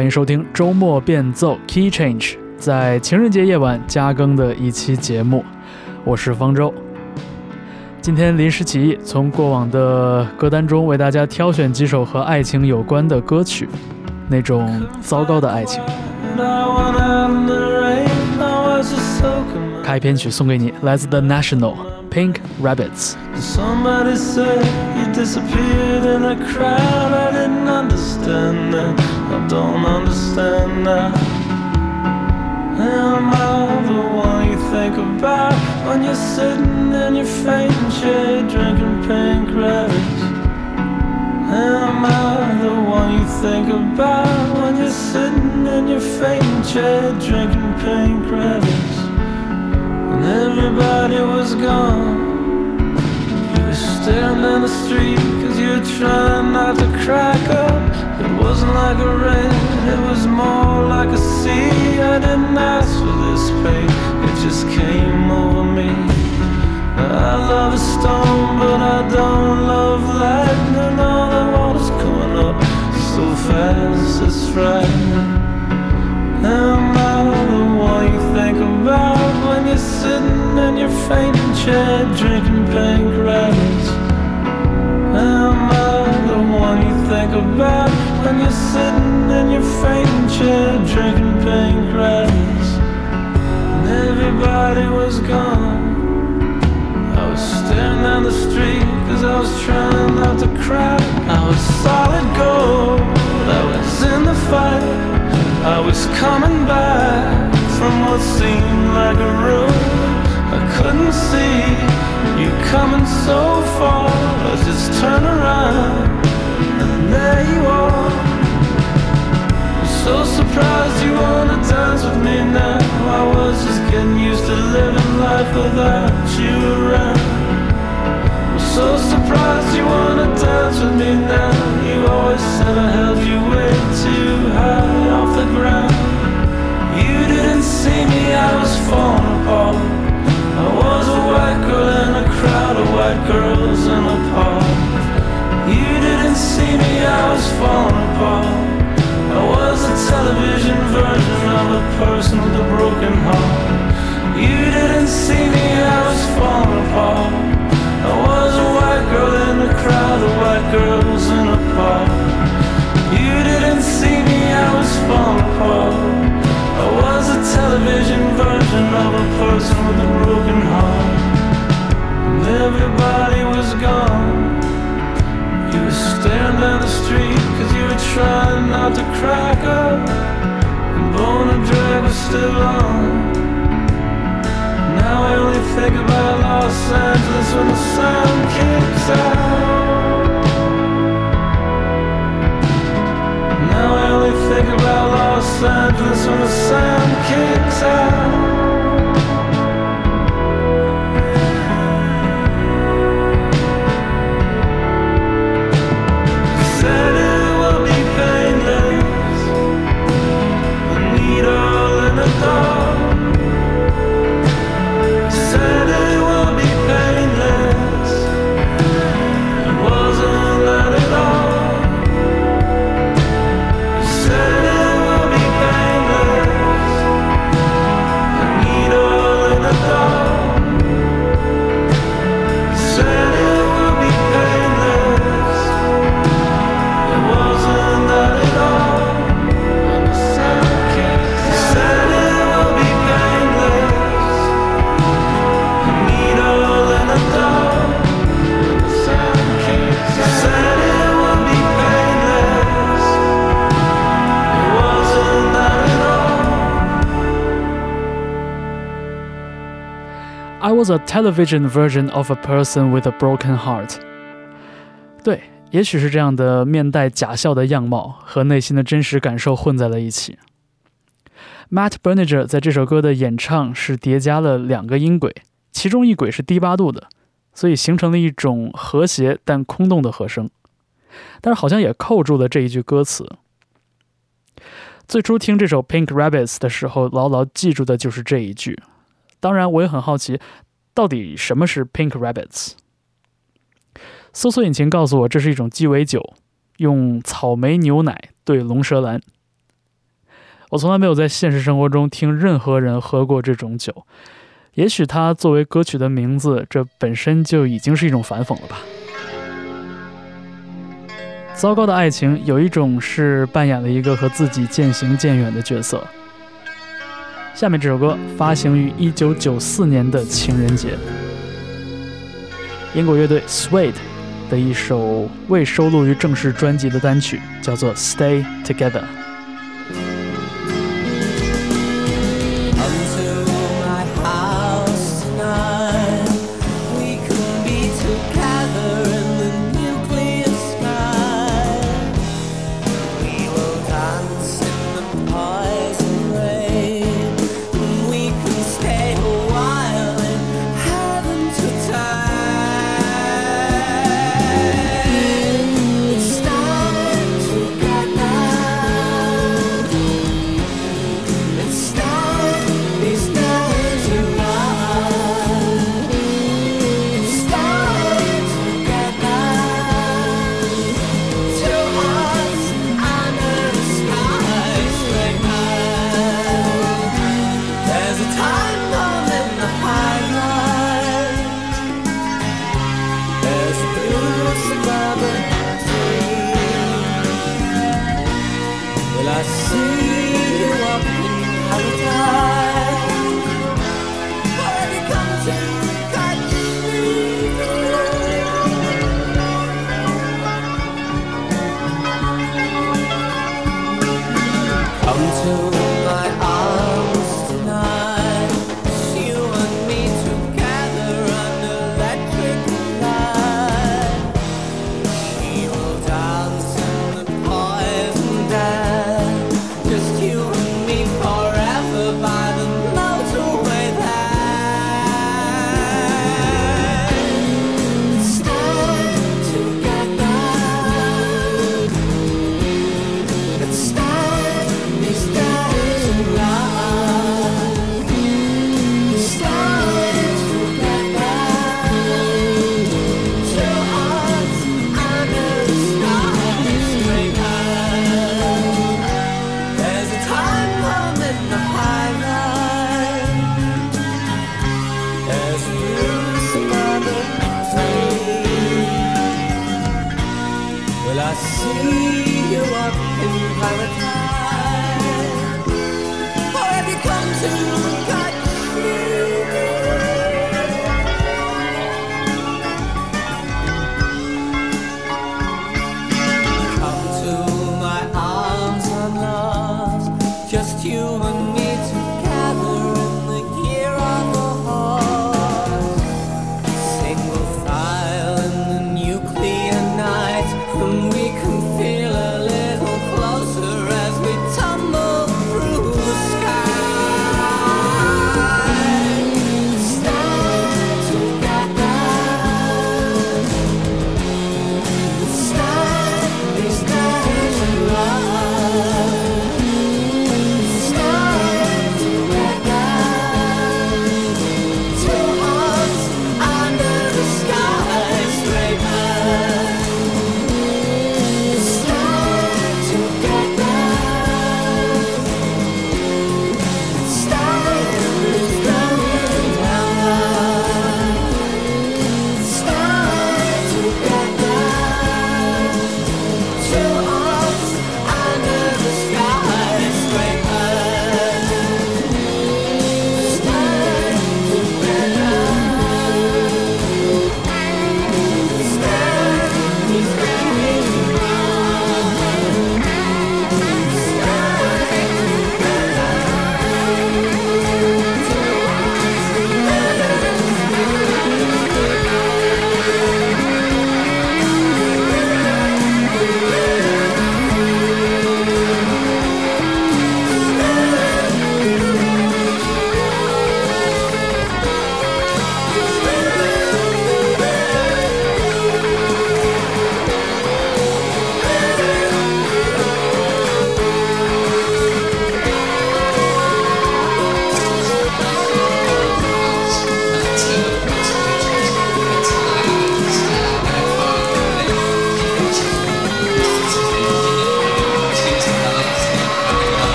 欢迎收听周末变奏 Key Change，在情人节夜晚加更的一期节目，我是方舟。今天临时起意，从过往的歌单中为大家挑选几首和爱情有关的歌曲，那种糟糕的爱情。开篇曲送给你，来自 The National Pink Rabbits。Somebody said you disappeared in a crowd. I didn't understand that. I don't understand that. Am I the one you think about when you're sitting in your fainting chair drinking pink rabbits? Am I the one you think about when you're sitting in your fainting chair drinking pink rabbits? And everybody was gone staring down the street Cause you're trying not to crack up wasn't like a rain, it was more like a sea. I didn't ask for this pain, it just came over me. I love a storm, but I don't love lightning. All the water's coming up so fast, it's frightening. Am I the one you think about when you're sitting in your fainting chair drinking pink? Am I the one you think about when you're sitting in your fainting chair drinking pink? And everybody was gone. I was staring down the street cause I was trying not to cry. I was solid gold, I was in the fight. I was coming back from what seemed like a room I couldn't see you coming so far. I just turn around girls in a park. You didn't see me, I was falling apart. Was a television version of a person with a broken heart。对，也许是这样的面带假笑的样貌和内心的真实感受混在了一起。Matt Berninger 在这首歌的演唱是叠加了两个音轨，其中一轨是低八度的，所以形成了一种和谐但空洞的和声。但是好像也扣住了这一句歌词。最初听这首 Pink Rabbits 的时候，牢牢记住的就是这一句。当然，我也很好奇，到底什么是 Pink Rabbits？搜索引擎告诉我，这是一种鸡尾酒，用草莓牛奶兑龙舌兰。我从来没有在现实生活中听任何人喝过这种酒，也许它作为歌曲的名字，这本身就已经是一种反讽了吧。糟糕的爱情有一种是扮演了一个和自己渐行渐远的角色。下面这首歌发行于一九九四年的情人节，英国乐队 Sweet 的一首未收录于正式专辑的单曲，叫做《Stay Together》。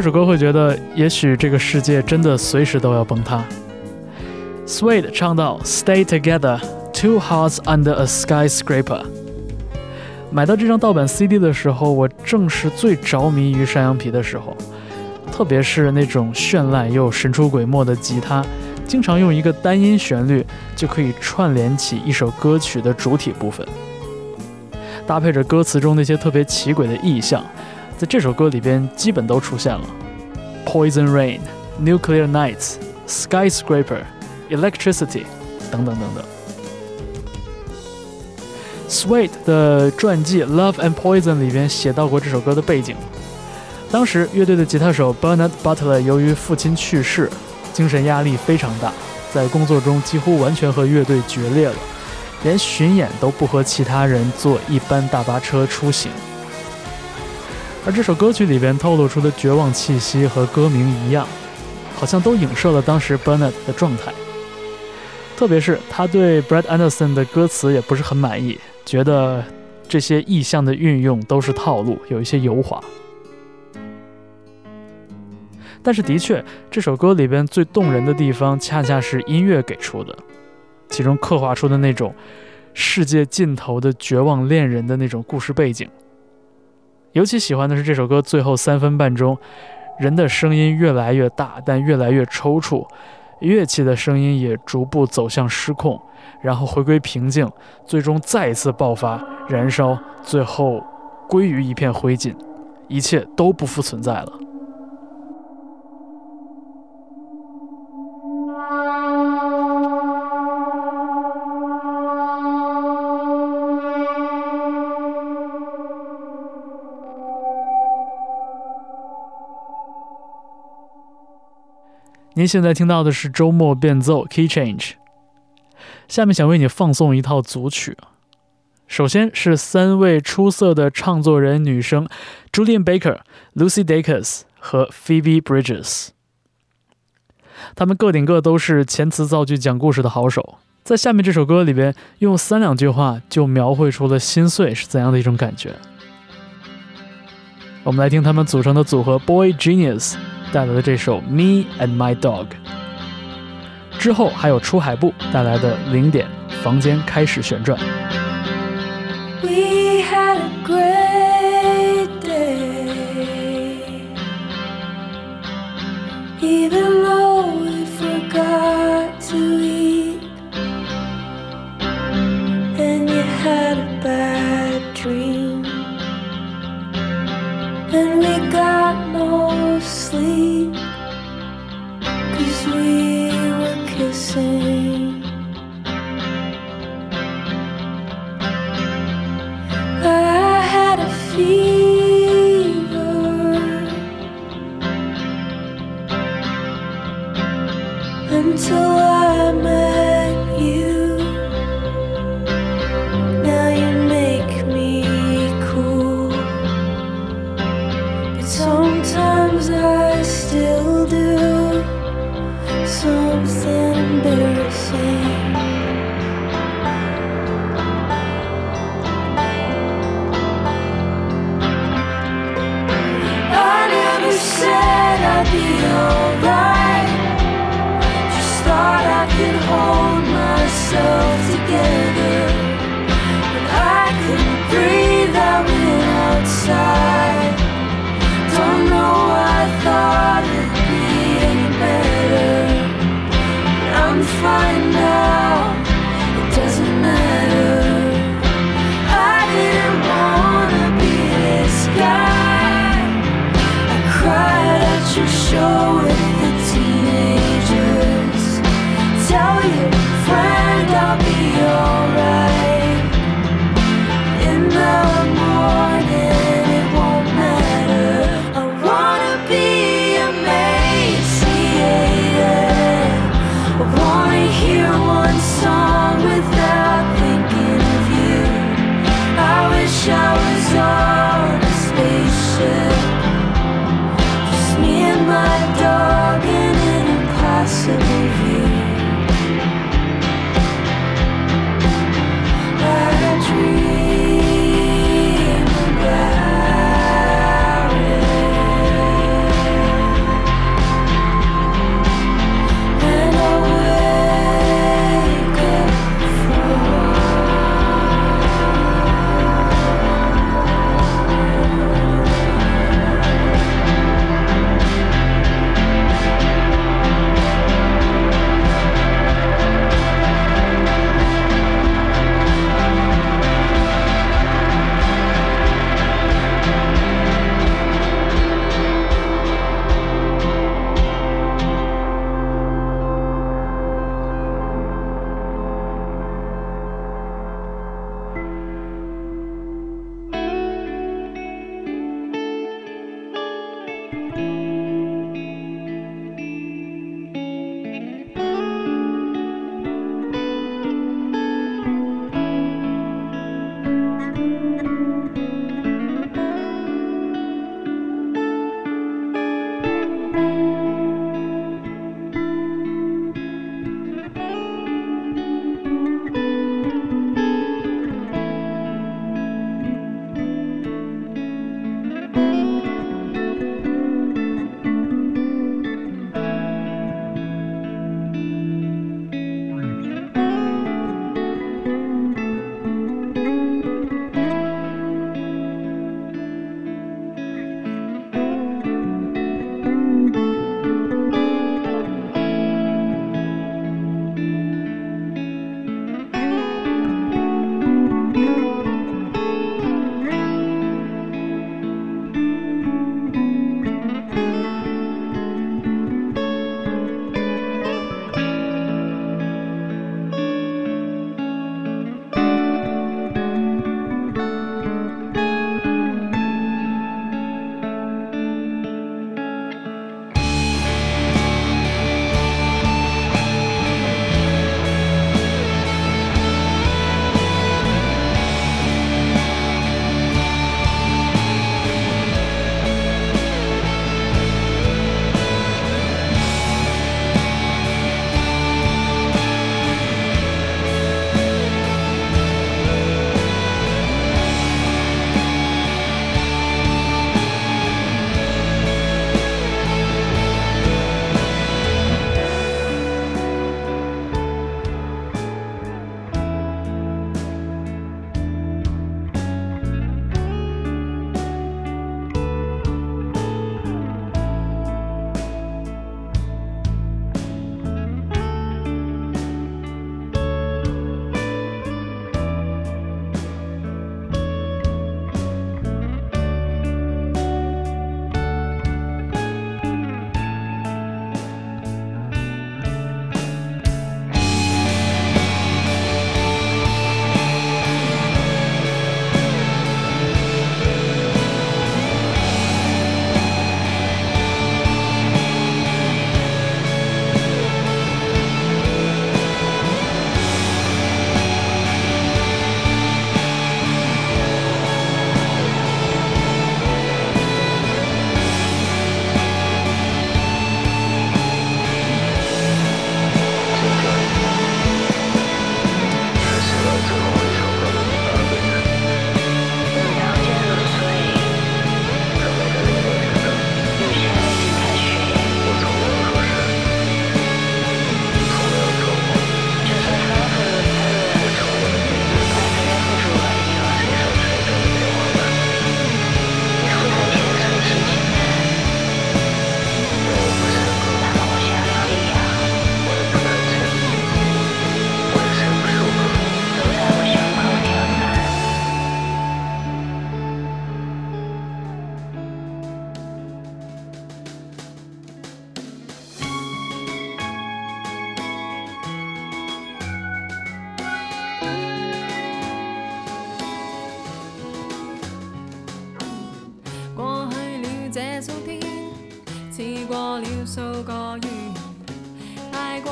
这首歌会觉得，也许这个世界真的随时都要崩塌。Suede 唱到 “Stay together, two hearts under a skyscraper”。买到这张盗版 CD 的时候，我正是最着迷于山羊皮的时候，特别是那种绚烂又神出鬼没的吉他，经常用一个单音旋律就可以串联起一首歌曲的主体部分，搭配着歌词中那些特别奇诡的意象。在这首歌里边，基本都出现了，Poison Rain、Nuclear Nights、Skyscraper、Electricity 等等等等。Sweet 的传记《Love and Poison》里边写到过这首歌的背景。当时乐队的吉他手 Bernard Butler 由于父亲去世，精神压力非常大，在工作中几乎完全和乐队决裂了，连巡演都不和其他人坐一班大巴车出行。而这首歌曲里边透露出的绝望气息和歌名一样，好像都影射了当时 Bernard 的状态。特别是他对 Brad Anderson 的歌词也不是很满意，觉得这些意象的运用都是套路，有一些油滑。但是的确，这首歌里边最动人的地方，恰恰是音乐给出的，其中刻画出的那种世界尽头的绝望恋人的那种故事背景。尤其喜欢的是这首歌最后三分半钟，人的声音越来越大，但越来越抽搐，乐器的声音也逐步走向失控，然后回归平静，最终再一次爆发燃烧，最后归于一片灰烬，一切都不复存在了。您现在听到的是周末变奏 Key Change。下面想为你放送一套组曲。首先是三位出色的唱作人女生：Julian Baker、Lucy Dacus 和 Phoebe Bridges。她们个顶个都是遣词造句、讲故事的好手。在下面这首歌里边，用三两句话就描绘出了心碎是怎样的一种感觉。我们来听他们组成的组合 Boy Genius。带来的这首《Me and My Dog》，之后还有出海部带来的零点，房间开始旋转。remember.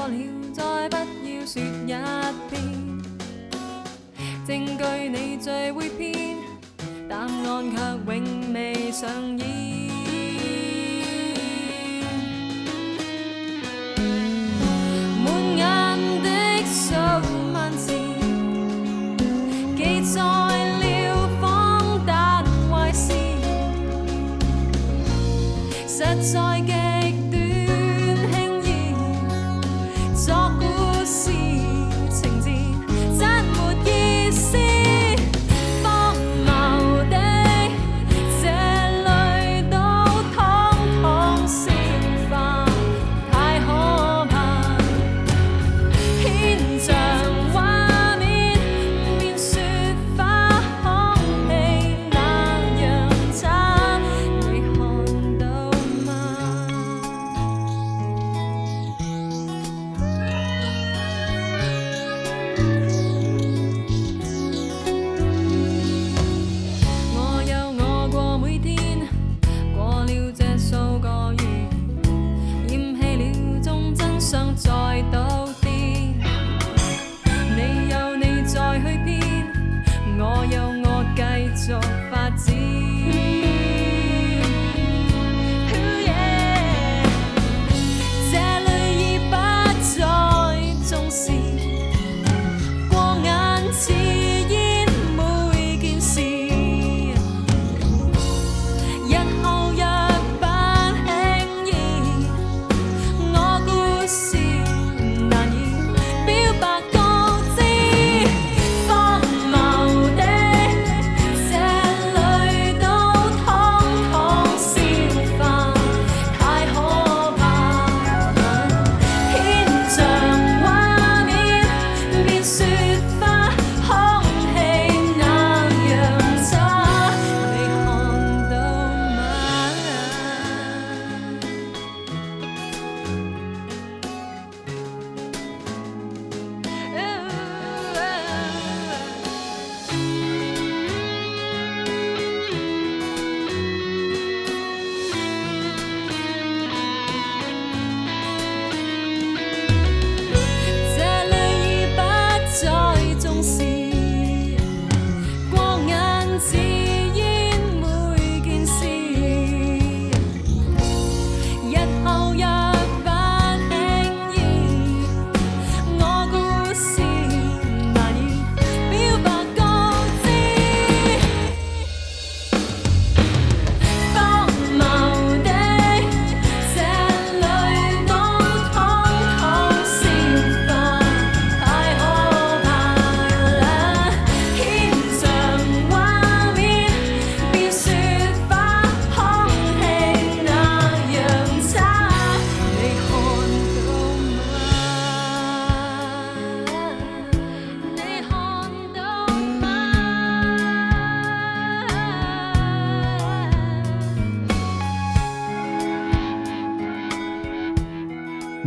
了，再不要说一遍。证据你最会编，答案却永未上演。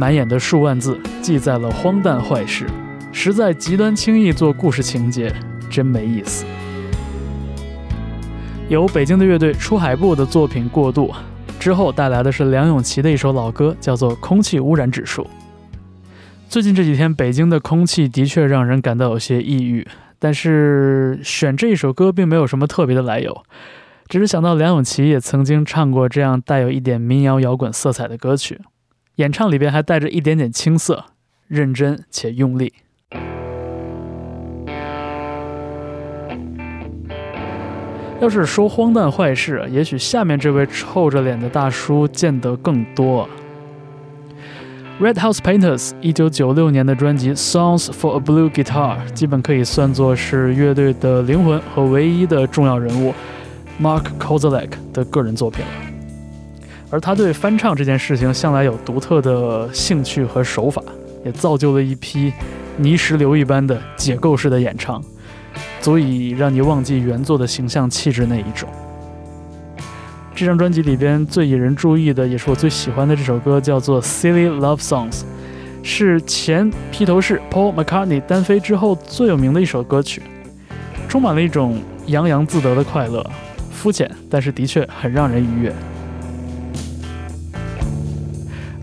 满眼的数万字记载了荒诞坏事，实在极端轻易做故事情节，真没意思。由北京的乐队出海部的作品《过渡》之后带来的是梁咏琪的一首老歌，叫做《空气污染指数》。最近这几天，北京的空气的确让人感到有些抑郁，但是选这一首歌并没有什么特别的来由，只是想到梁咏琪也曾经唱过这样带有一点民谣摇滚色彩的歌曲。演唱里边还带着一点点青涩，认真且用力。要是说荒诞坏事，也许下面这位臭着脸的大叔见得更多。Red House Painters 一九九六年的专辑《Songs for a Blue Guitar》基本可以算作是乐队的灵魂和唯一的重要人物 Mark Kozelek 的个人作品了。而他对翻唱这件事情向来有独特的兴趣和手法，也造就了一批泥石流一般的解构式的演唱，足以让你忘记原作的形象气质那一种。这张专辑里边最引人注意的，也是我最喜欢的这首歌，叫做《Silly Love Songs》，是前披头士 Paul McCartney 单飞之后最有名的一首歌曲，充满了一种洋洋自得的快乐，肤浅，但是的确很让人愉悦。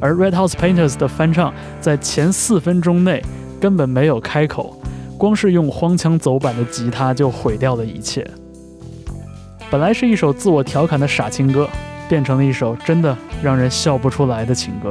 而 Red House Painters 的翻唱在前四分钟内根本没有开口，光是用荒腔走板的吉他就毁掉了一切。本来是一首自我调侃的傻情歌，变成了一首真的让人笑不出来的情歌。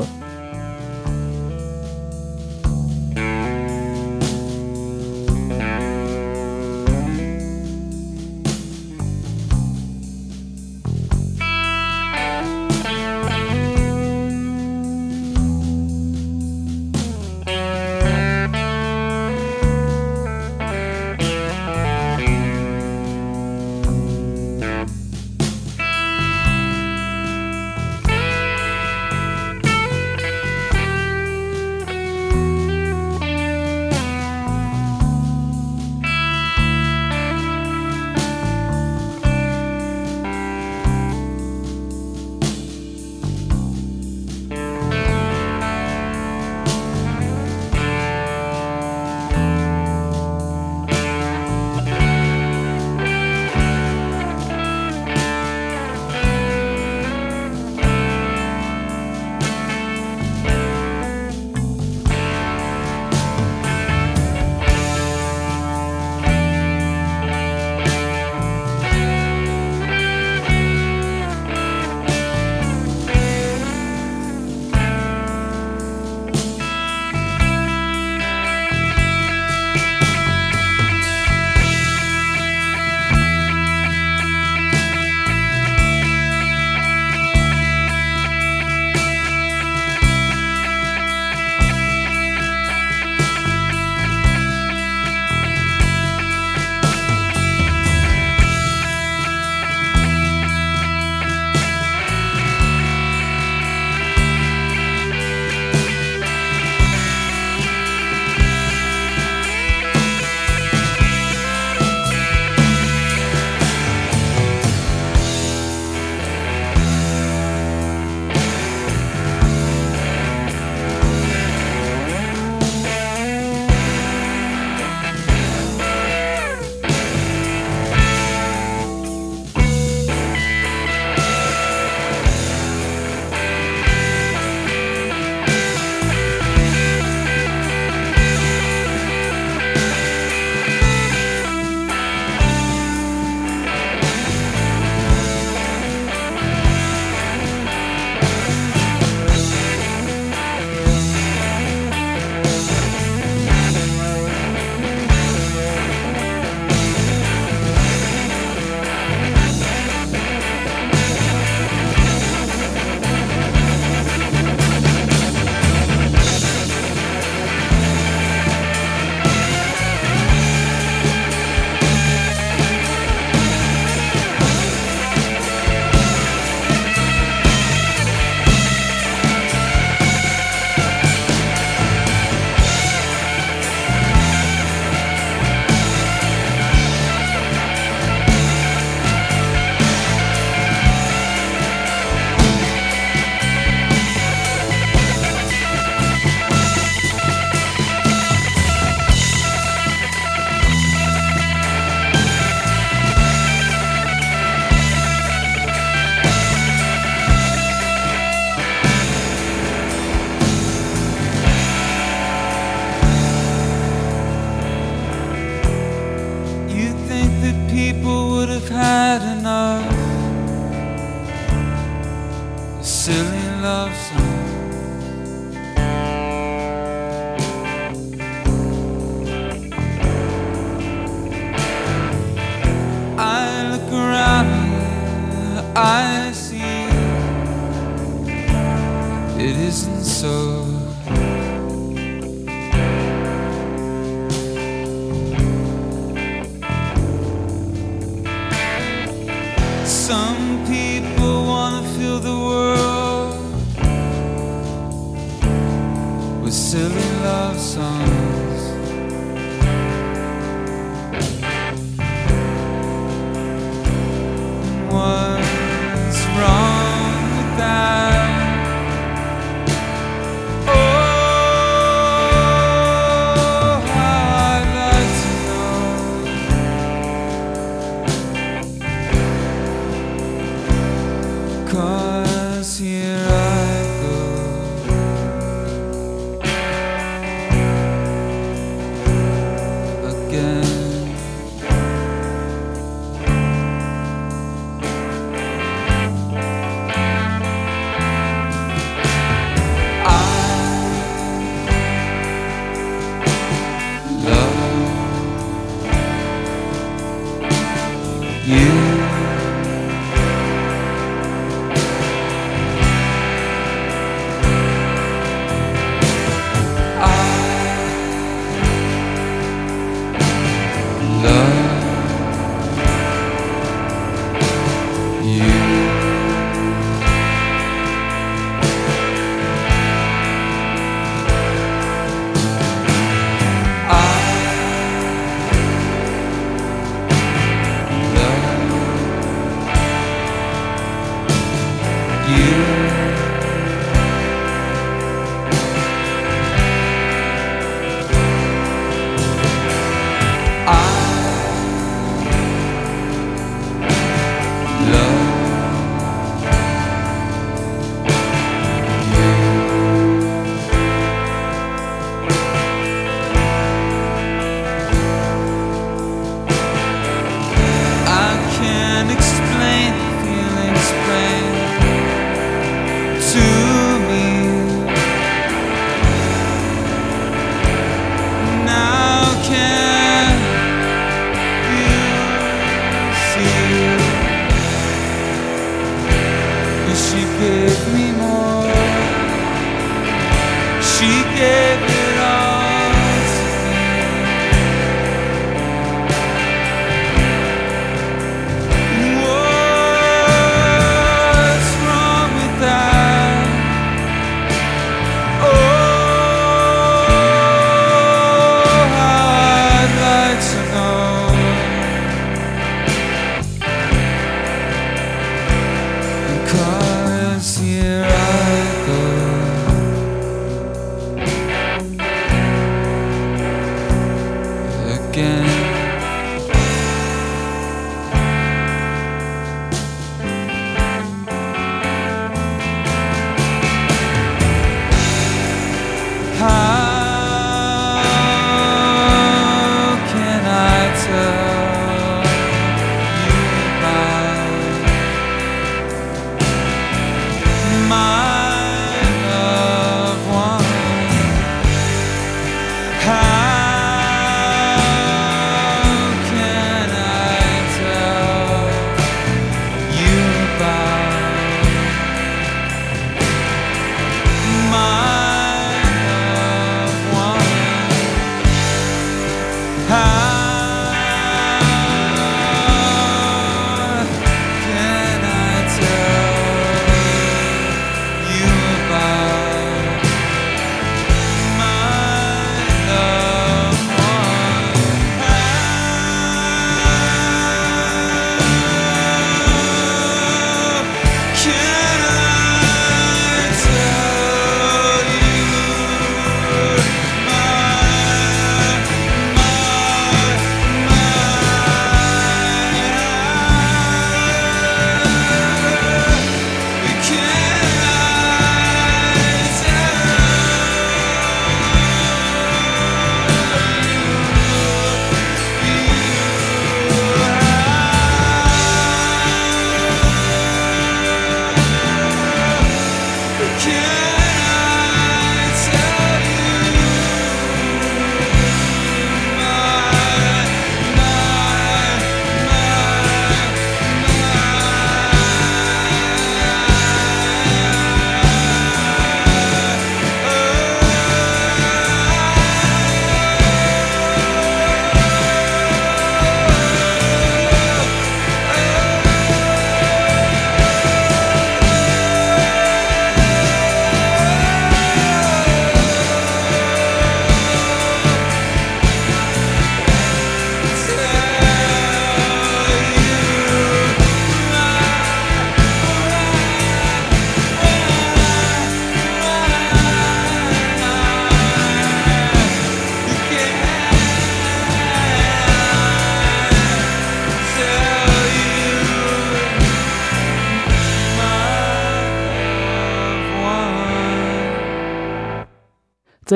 I see it isn't so. Some people wanna fill the world with silly love songs.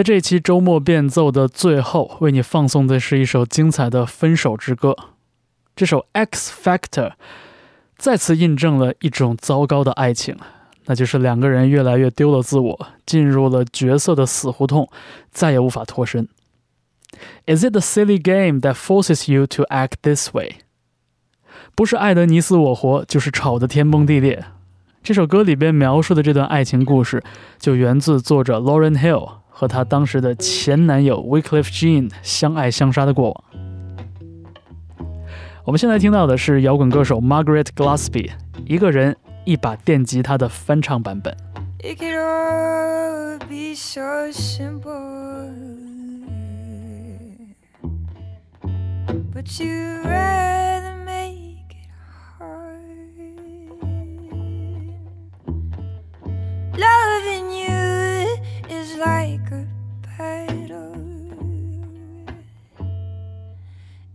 在这期周末变奏的最后，为你放送的是一首精彩的分手之歌。这首《X Factor》再次印证了一种糟糕的爱情，那就是两个人越来越丢了自我，进入了角色的死胡同，再也无法脱身。Is it the silly game that forces you to act this way？不是爱得你死我活，就是吵得天崩地裂。这首歌里边描述的这段爱情故事，就源自作者 Lauren Hill 和她当时的前男友 Wycliffe Jean 相爱相杀的过往。我们现在听到的是摇滚歌手 Margaret Gillespie 一个人一把电吉他的翻唱版本。It could all be so simple. But you rather make it hard. Loving you is like a battle.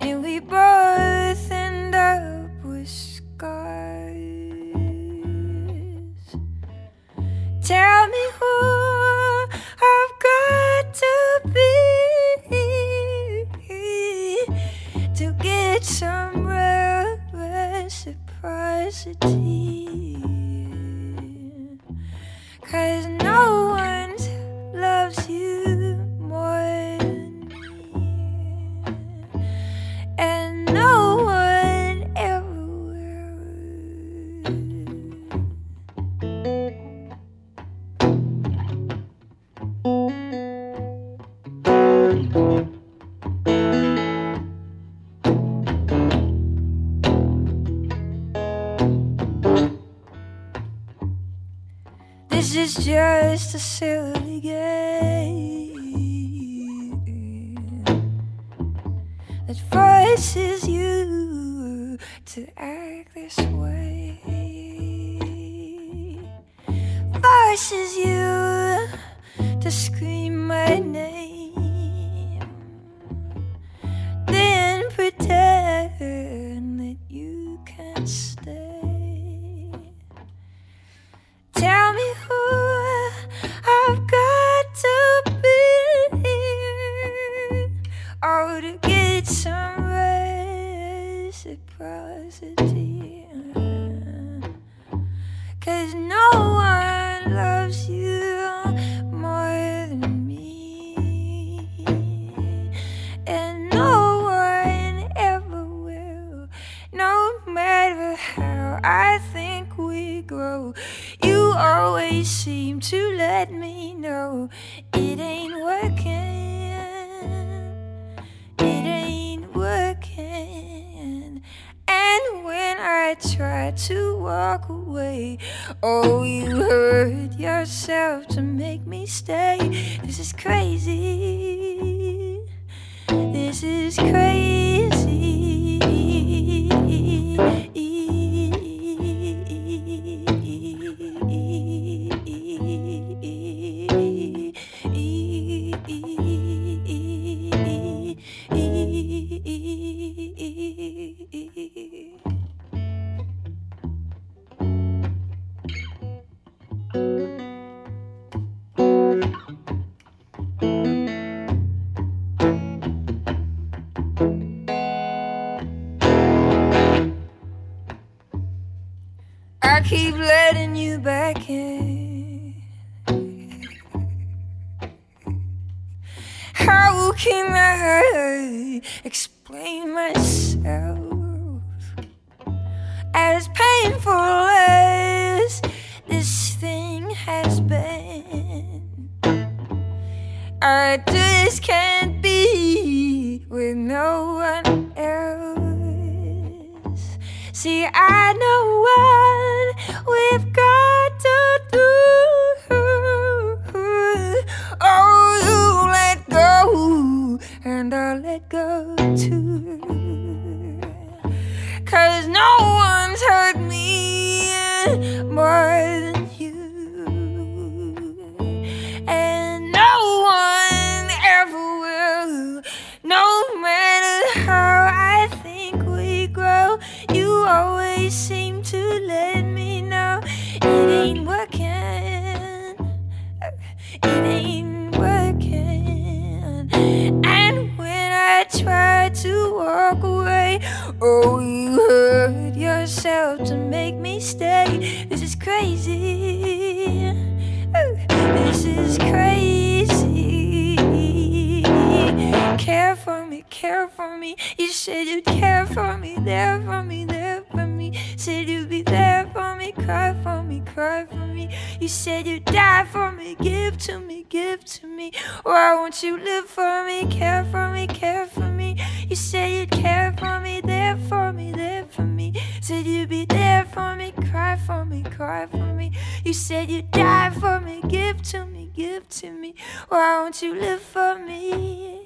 And we both end up with scars. Tell me who I've got to be to get some reciprocity. Cause no loves you more than me, and no one ever will. Is just a silly game that forces you to act this way. Forces you to scream my name, is crazy. Always seem to let me know it ain't working. It ain't working. And when I try to walk away, oh, you hurt yourself to make me stay. This is crazy. This is crazy. Care for me, care for me. You said you'd care for me, there You said you'd die for me, give to me, give to me. Why won't you live for me, care for me, care for me? You said you'd care for me, there for me, there for me. Said you'd be there for me, cry for me, cry for me. You said you'd die for me, give to me, give to me. Why won't you live for me?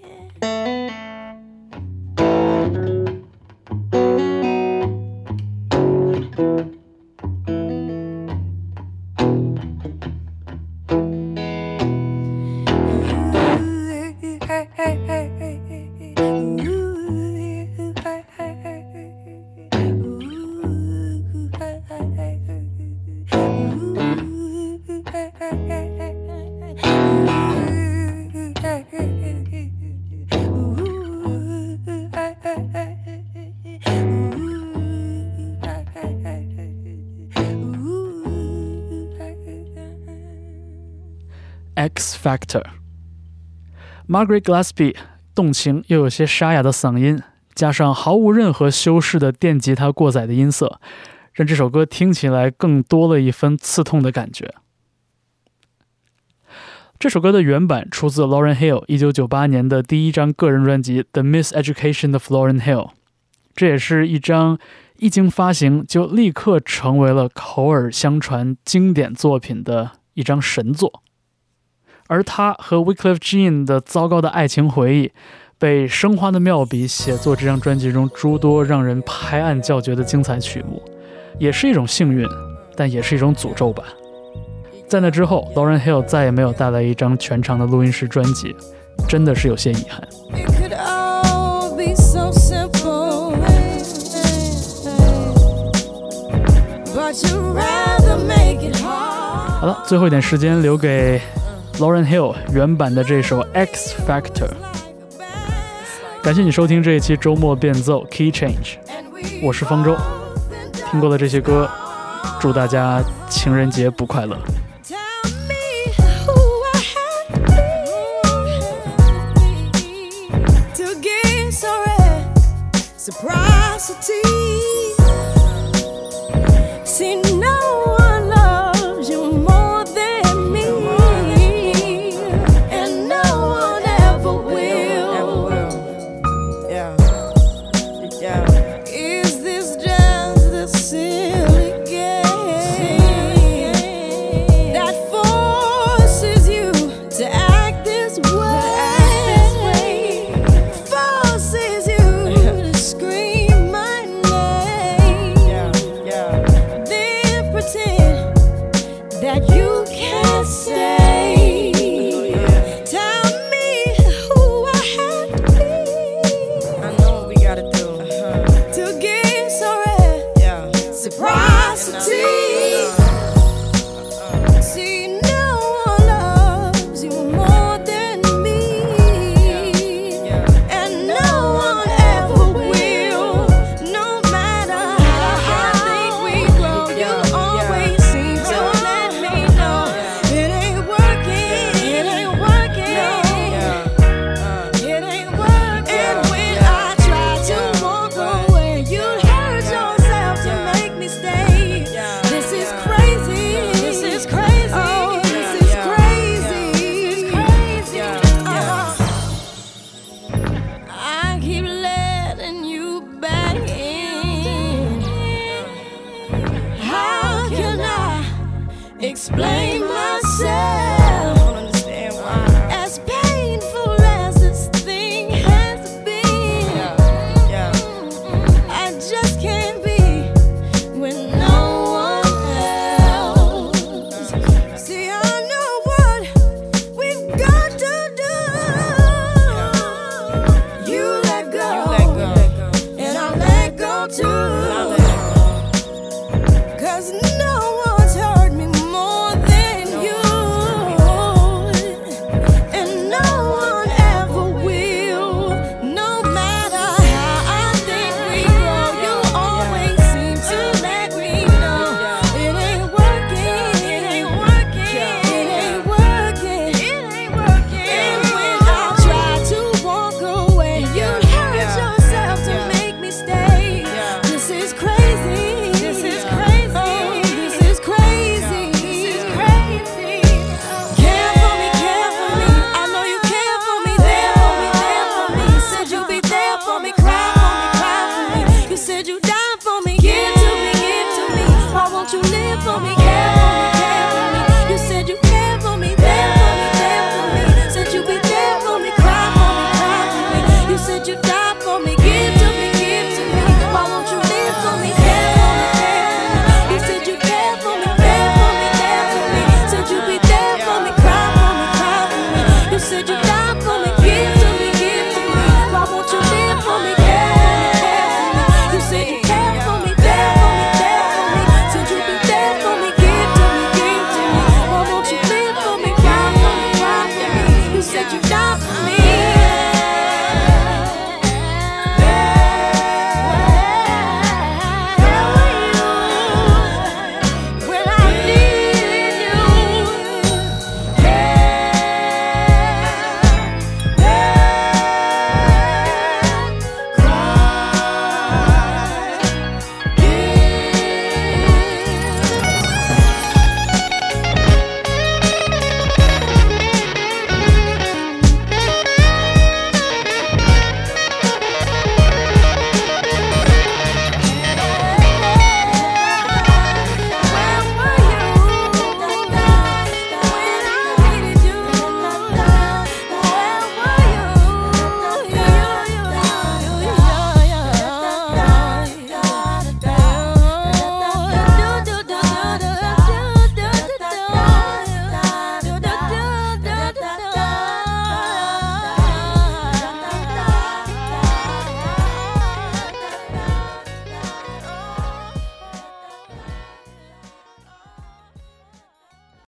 X Factor。Margaret Gillespie 动情又有些沙哑的嗓音，加上毫无任何修饰的电吉他过载的音色，让这首歌听起来更多了一分刺痛的感觉。这首歌的原版出自 Lauren Hill 1998年的第一张个人专辑《The Miseducation of Lauren Hill》，这也是一张一经发行就立刻成为了口耳相传经典作品的一张神作。而他和 Wyclef Jean 的糟糕的爱情回忆，被生花的妙笔写作这张专辑中诸多让人拍案叫绝的精彩曲目，也是一种幸运，但也是一种诅咒吧。在那之后，Lauren Hill 再也没有带来一张全长的录音室专辑，真的是有些遗憾。好了，最后一点时间留给 Lauren Hill 原版的这首《X Factor》。感谢你收听这一期周末变奏 Key Change，我是方舟。听过的这些歌，祝大家情人节不快乐。explain myself.